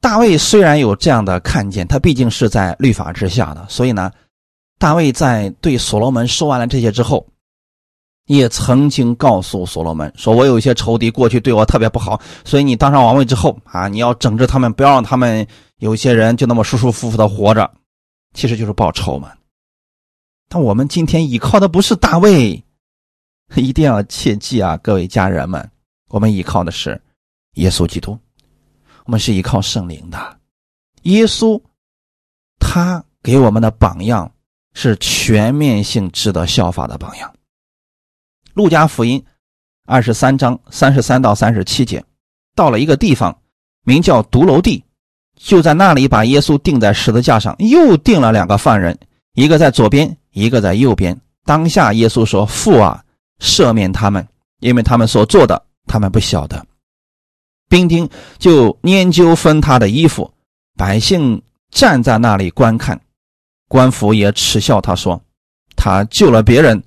[SPEAKER 1] 大卫虽然有这样的看见，他毕竟是在律法之下的，所以呢，大卫在对所罗门说完了这些之后。也曾经告诉所罗门说：“我有一些仇敌，过去对我特别不好，所以你当上王位之后啊，你要整治他们，不要让他们有些人就那么舒舒服服的活着，其实就是报仇嘛。”但我们今天依靠的不是大卫，一定要切记啊，各位家人们，我们依靠的是耶稣基督，我们是依靠圣灵的。耶稣他给我们的榜样是全面性值得效法的榜样。路加福音二十三章三十三到三十七节，到了一个地方，名叫独楼地，就在那里把耶稣钉在十字架上，又钉了两个犯人，一个在左边，一个在右边。当下耶稣说：“父啊，赦免他们，因为他们所做的，他们不晓得。”兵丁就研究分他的衣服，百姓站在那里观看，官府也耻笑他说：“他救了别人。”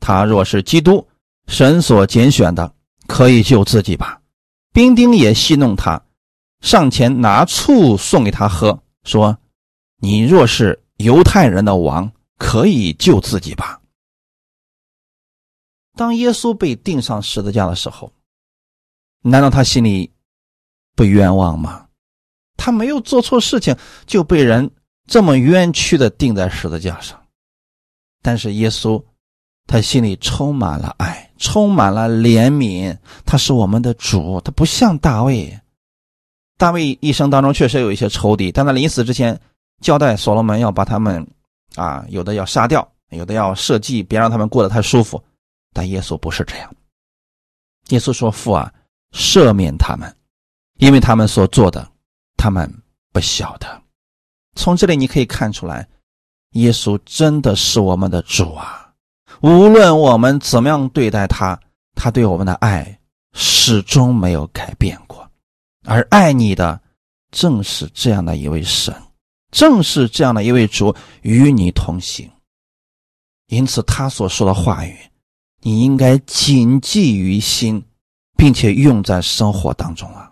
[SPEAKER 1] 他若是基督，神所拣选的，可以救自己吧。兵丁也戏弄他，上前拿醋送给他喝，说：“你若是犹太人的王，可以救自己吧。”当耶稣被钉上十字架的时候，难道他心里不冤枉吗？他没有做错事情，就被人这么冤屈的钉在十字架上。但是耶稣。他心里充满了爱，充满了怜悯。他是我们的主，他不像大卫。大卫一生当中确实有一些仇敌，但他临死之前交代所罗门要把他们，啊，有的要杀掉，有的要设计，别让他们过得太舒服。但耶稣不是这样。耶稣说：“父啊，赦免他们，因为他们所做的，他们不晓得。”从这里你可以看出来，耶稣真的是我们的主啊。无论我们怎么样对待他，他对我们的爱始终没有改变，而爱你的正是这样的一位神，正是这样的一位主与你同行。因此，他所说的话语，你应该谨记于心，并且用在生活当中啊。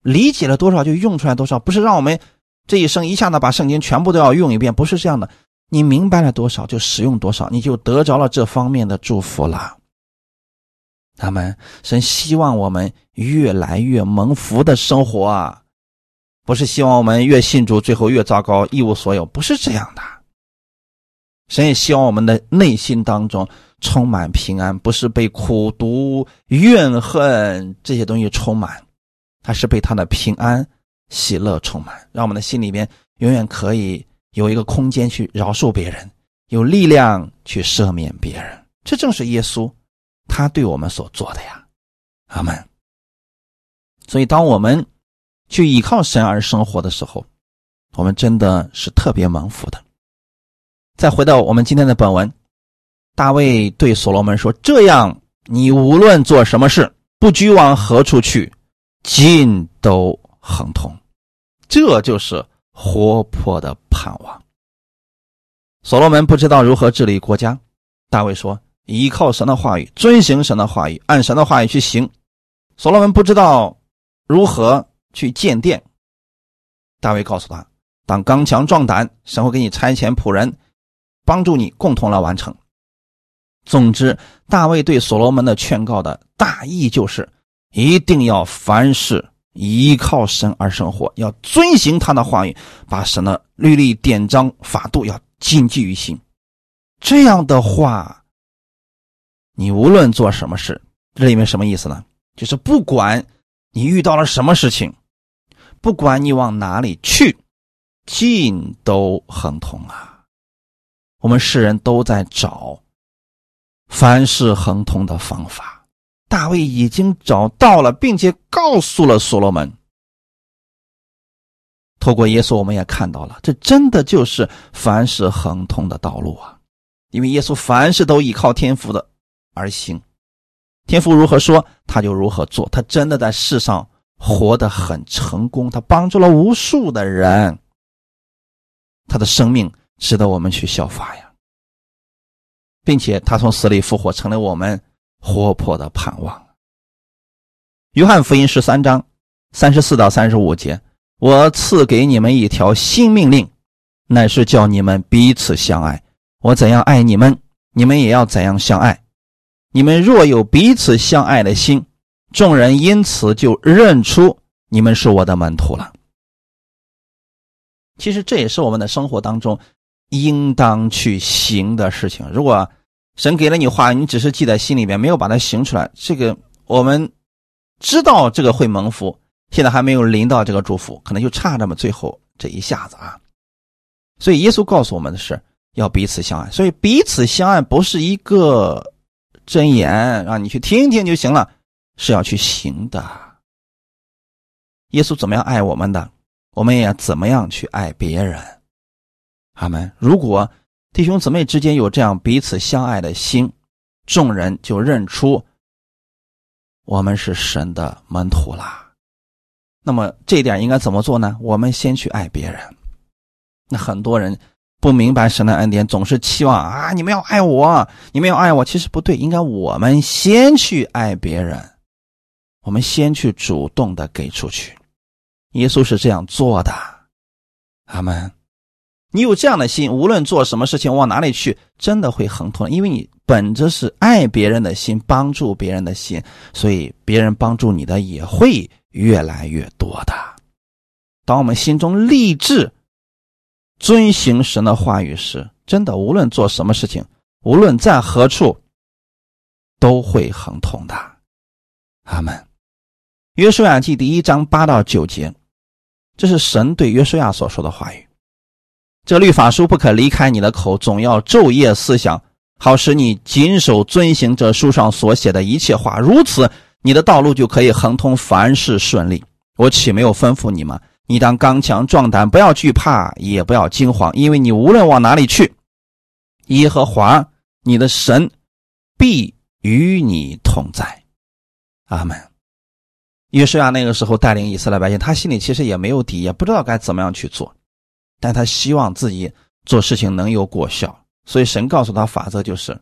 [SPEAKER 1] 理解了多少就用出来多少，不是让我们这一生一下子把圣经全部都要用一遍，不是这样的。你明白了多少，就使用多少，你就得着了这方面的祝福了。他们神希望我们越来越蒙福的生活啊，不是希望我们越信主最后越糟糕一无所有，不是这样的。神也希望我们的内心当中充满平安，不是被苦毒、怨恨这些东西充满，他是被他的平安、喜乐充满，让我们的心里边永远可以。有一个空间去饶恕别人，有力量去赦免别人，这正是耶稣他对我们所做的呀，阿门。所以，当我们去依靠神而生活的时候，我们真的是特别蒙福的。再回到我们今天的本文，大卫对所罗门说：“这样，你无论做什么事，不拘往何处去，尽都亨通。”这就是。活泼的盼望。所罗门不知道如何治理国家，大卫说：“依靠神的话语，遵行神的话语，按神的话语去行。”所罗门不知道如何去建殿，大卫告诉他：“当刚强壮胆，神会给你差遣仆人，帮助你共同来完成。”总之，大卫对所罗门的劝告的大意就是：一定要凡事。依靠神而生活，要遵行他的话语，把神的律例、典章、法度要谨记于心。这样的话，你无论做什么事，这里面什么意思呢？就是不管你遇到了什么事情，不管你往哪里去，尽都亨通啊！我们世人都在找凡事亨通的方法。大卫已经找到了，并且告诉了所罗门。透过耶稣，我们也看到了，这真的就是凡事亨通的道路啊！因为耶稣凡事都依靠天父的而行，天父如何说，他就如何做。他真的在世上活得很成功，他帮助了无数的人，他的生命值得我们去效法呀，并且他从死里复活，成了我们活泼的盼望。约翰福音十三章三十四到三十五节：“我赐给你们一条新命令，乃是叫你们彼此相爱。我怎样爱你们，你们也要怎样相爱。你们若有彼此相爱的心。”众人因此就认出你们是我的门徒了。其实这也是我们的生活当中应当去行的事情。如果神给了你话，你只是记在心里面，没有把它行出来，这个我们知道这个会蒙福，现在还没有临到这个祝福，可能就差这么最后这一下子啊。所以耶稣告诉我们的是要彼此相爱。所以彼此相爱不是一个真言，让你去听听就行了。是要去行的。耶稣怎么样爱我们的，我们也怎么样去爱别人。阿门。如果弟兄姊妹之间有这样彼此相爱的心，众人就认出我们是神的门徒啦。那么这一点应该怎么做呢？我们先去爱别人。那很多人不明白神的恩典，总是期望啊，你们要爱我，你们要爱我。其实不对，应该我们先去爱别人。我们先去主动的给出去，耶稣是这样做的，阿门。你有这样的心，无论做什么事情，往哪里去，真的会亨通，因为你本着是爱别人的心，帮助别人的心，所以别人帮助你的也会越来越多的。当我们心中立志遵行神的话语时，真的无论做什么事情，无论在何处，都会亨通的，阿门。约书亚记第一章八到九节，这是神对约书亚所说的话语。这律法书不可离开你的口，总要昼夜思想，好使你谨守遵行这书上所写的一切话。如此，你的道路就可以亨通，凡事顺利。我岂没有吩咐你吗？你当刚强壮胆，不要惧怕，也不要惊慌，因为你无论往哪里去，耶和华你的神必与你同在。阿门。约书亚那个时候带领以色列百姓，他心里其实也没有底，也不知道该怎么样去做，但他希望自己做事情能有果效，所以神告诉他法则就是：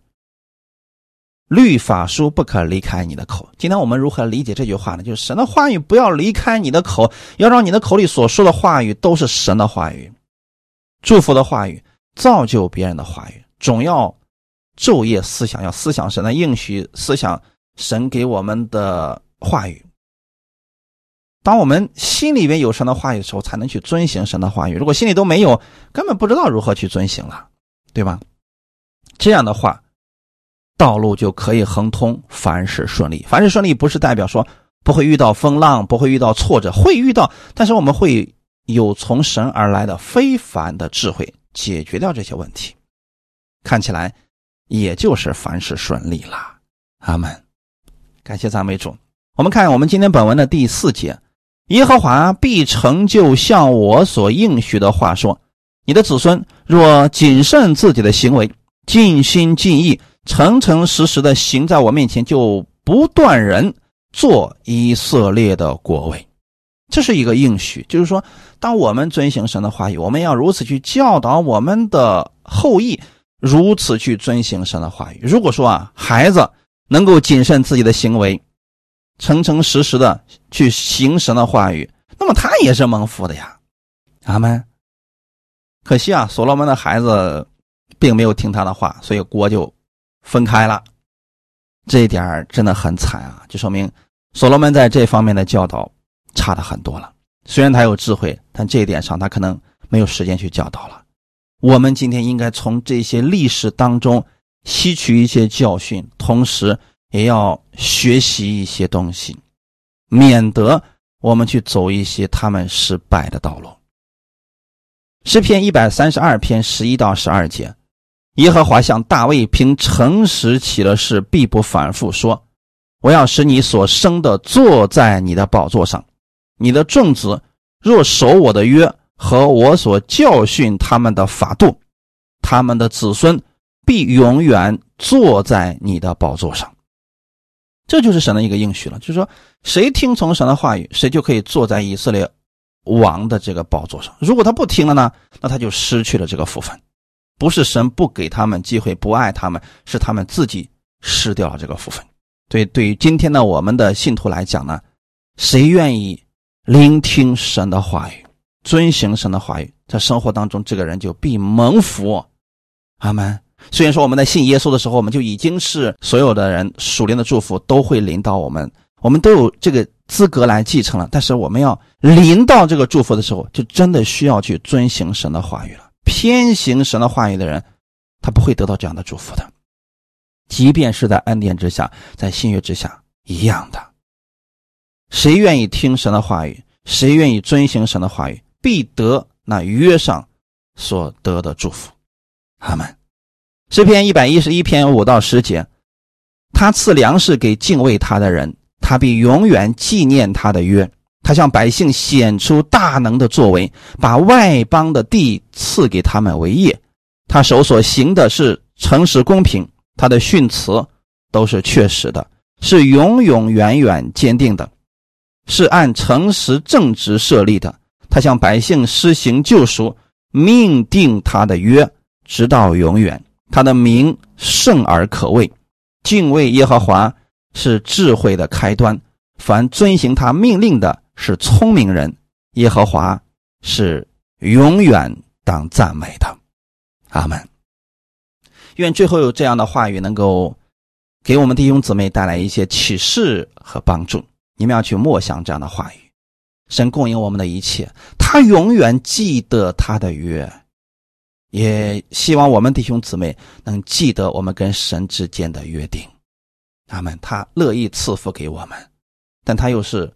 [SPEAKER 1] 律法书不可离开你的口。今天我们如何理解这句话呢？就是神的话语不要离开你的口，要让你的口里所说的话语都是神的话语，祝福的话语，造就别人的话语，总要昼夜思想，要思想神的应许，思想神给我们的话语。当我们心里边有神的话语的时候，才能去遵行神的话语。如果心里都没有，根本不知道如何去遵行了，对吧？这样的话，道路就可以亨通，凡事顺利。凡事顺利不是代表说不会遇到风浪，不会遇到挫折，会遇到，但是我们会有从神而来的非凡的智慧，解决掉这些问题。看起来也就是凡事顺利啦。阿门。感谢赞美主。我们看我们今天本文的第四节。耶和华必成就像我所应许的话说：“你的子孙若谨慎自己的行为，尽心尽意、诚诚实实的行在我面前，就不断人做以色列的国位。”这是一个应许，就是说，当我们遵行神的话语，我们要如此去教导我们的后裔，如此去遵行神的话语。如果说啊，孩子能够谨慎自己的行为，诚诚实实的去行神的话语，那么他也是蒙福的呀，阿门。可惜啊，所罗门的孩子并没有听他的话，所以国就分开了。这一点真的很惨啊，就说明所罗门在这方面的教导差的很多了。虽然他有智慧，但这一点上他可能没有时间去教导了。我们今天应该从这些历史当中吸取一些教训，同时。也要学习一些东西，免得我们去走一些他们失败的道路。诗篇一百三十二篇十一到十二节，耶和华向大卫凭诚实起了誓，必不反复说：“我要使你所生的坐在你的宝座上，你的众子若守我的约和我所教训他们的法度，他们的子孙必永远坐在你的宝座上。”这就是神的一个应许了，就是说，谁听从神的话语，谁就可以坐在以色列王的这个宝座上。如果他不听了呢，那他就失去了这个福分。不是神不给他们机会，不爱他们，是他们自己失掉了这个福分。对，对于今天的我们的信徒来讲呢，谁愿意聆听神的话语，遵行神的话语，在生活当中，这个人就必蒙福。阿门。虽然说我们在信耶稣的时候，我们就已经是所有的人属灵的祝福都会临到我们，我们都有这个资格来继承了。但是我们要临到这个祝福的时候，就真的需要去遵行神的话语了。偏行神的话语的人，他不会得到这样的祝福的。即便是在恩典之下，在新约之下一样的。谁愿意听神的话语，谁愿意遵行神的话语，必得那约上所得的祝福。阿门。诗篇一百一十一篇五到十节，他赐粮食给敬畏他的人，他必永远纪念他的约。他向百姓显出大能的作为，把外邦的地赐给他们为业。他手所行的是诚实公平，他的训词都是确实的，是永永远远坚定的，是按诚实正直设立的。他向百姓施行救赎，命定他的约，直到永远。他的名圣而可畏，敬畏耶和华是智慧的开端。凡遵行他命令的，是聪明人。耶和华是永远当赞美的。阿门。愿最后有这样的话语，能够给我们弟兄姊妹带来一些启示和帮助。你们要去默想这样的话语。神供应我们的一切，他永远记得他的约。也希望我们弟兄姊妹能记得我们跟神之间的约定，阿门。他乐意赐福给我们，但他又是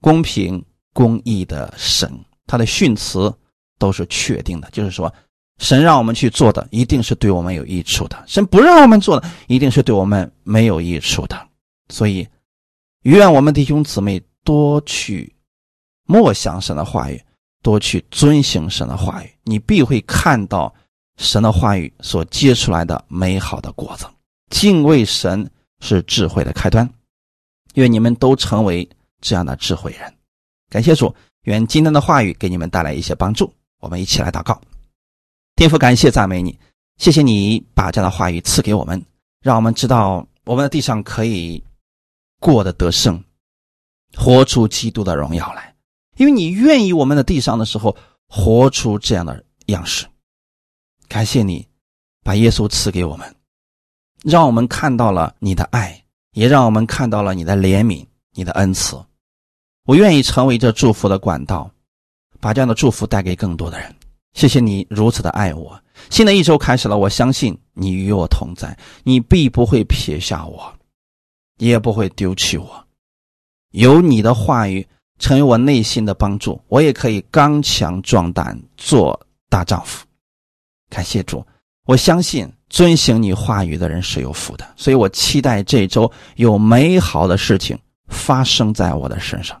[SPEAKER 1] 公平公义的神，他的训词都是确定的，就是说，神让我们去做的，一定是对我们有益处的；神不让我们做的，一定是对我们没有益处的。所以，愿我们弟兄姊妹多去默想神的话语。多去遵行神的话语，你必会看到神的话语所结出来的美好的果子。敬畏神是智慧的开端，愿你们都成为这样的智慧人。感谢主，愿今天的话语给你们带来一些帮助。我们一起来祷告，天父，感谢赞美你，谢谢你把这样的话语赐给我们，让我们知道我们的地上可以过得得胜，活出基督的荣耀来。因为你愿意我们的地上的时候活出这样的样式，感谢你把耶稣赐给我们，让我们看到了你的爱，也让我们看到了你的怜悯、你的恩慈。我愿意成为这祝福的管道，把这样的祝福带给更多的人。谢谢你如此的爱我。新的一周开始了，我相信你与我同在，你必不会撇下我，也不会丢弃我。有你的话语。成为我内心的帮助，我也可以刚强壮胆做大丈夫。感谢主，我相信遵行你话语的人是有福的，所以我期待这周有美好的事情发生在我的身上。